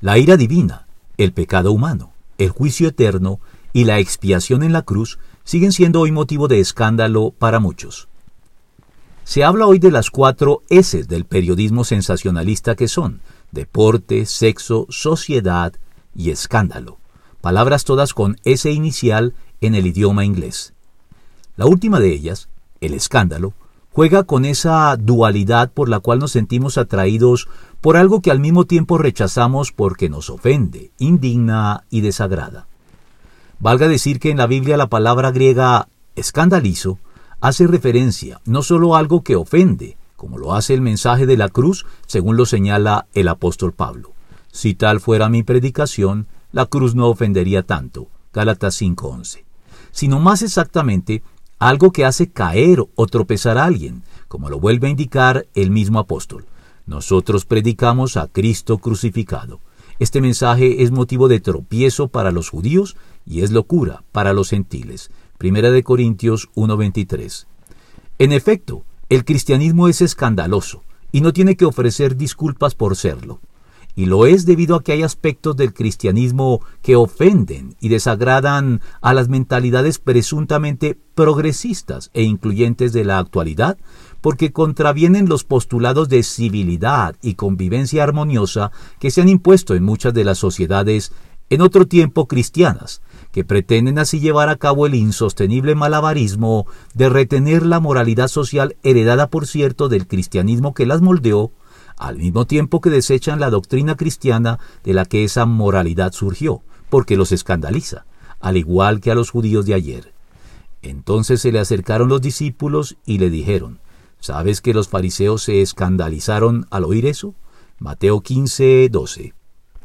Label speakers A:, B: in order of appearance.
A: La ira divina, el pecado humano, el juicio eterno y la expiación en la cruz siguen siendo hoy motivo de escándalo para muchos. Se habla hoy de las cuatro S del periodismo sensacionalista que son deporte, sexo, sociedad y escándalo, palabras todas con S inicial en el idioma inglés. La última de ellas, el escándalo, juega con esa dualidad por la cual nos sentimos atraídos por algo que al mismo tiempo rechazamos porque nos ofende, indigna y desagrada. Valga decir que en la Biblia la palabra griega escandalizo hace referencia no solo a algo que ofende, como lo hace el mensaje de la cruz, según lo señala el apóstol Pablo. Si tal fuera mi predicación, la cruz no ofendería tanto. Gálatas 5:11. Sino más exactamente algo que hace caer o tropezar a alguien, como lo vuelve a indicar el mismo apóstol. Nosotros predicamos a Cristo crucificado. Este mensaje es motivo de tropiezo para los judíos y es locura para los gentiles. Primera de Corintios 1:23. En efecto, el cristianismo es escandaloso y no tiene que ofrecer disculpas por serlo y lo es debido a que hay aspectos del cristianismo que ofenden y desagradan a las mentalidades presuntamente progresistas e incluyentes de la actualidad, porque contravienen los postulados de civilidad y convivencia armoniosa que se han impuesto en muchas de las sociedades en otro tiempo cristianas, que pretenden así llevar a cabo el insostenible malabarismo de retener la moralidad social heredada, por cierto, del cristianismo que las moldeó al mismo tiempo que desechan la doctrina cristiana de la que esa moralidad surgió, porque los escandaliza, al igual que a los judíos de ayer. Entonces se le acercaron los discípulos y le dijeron, ¿sabes que los fariseos se escandalizaron al oír eso? Mateo 15, 12.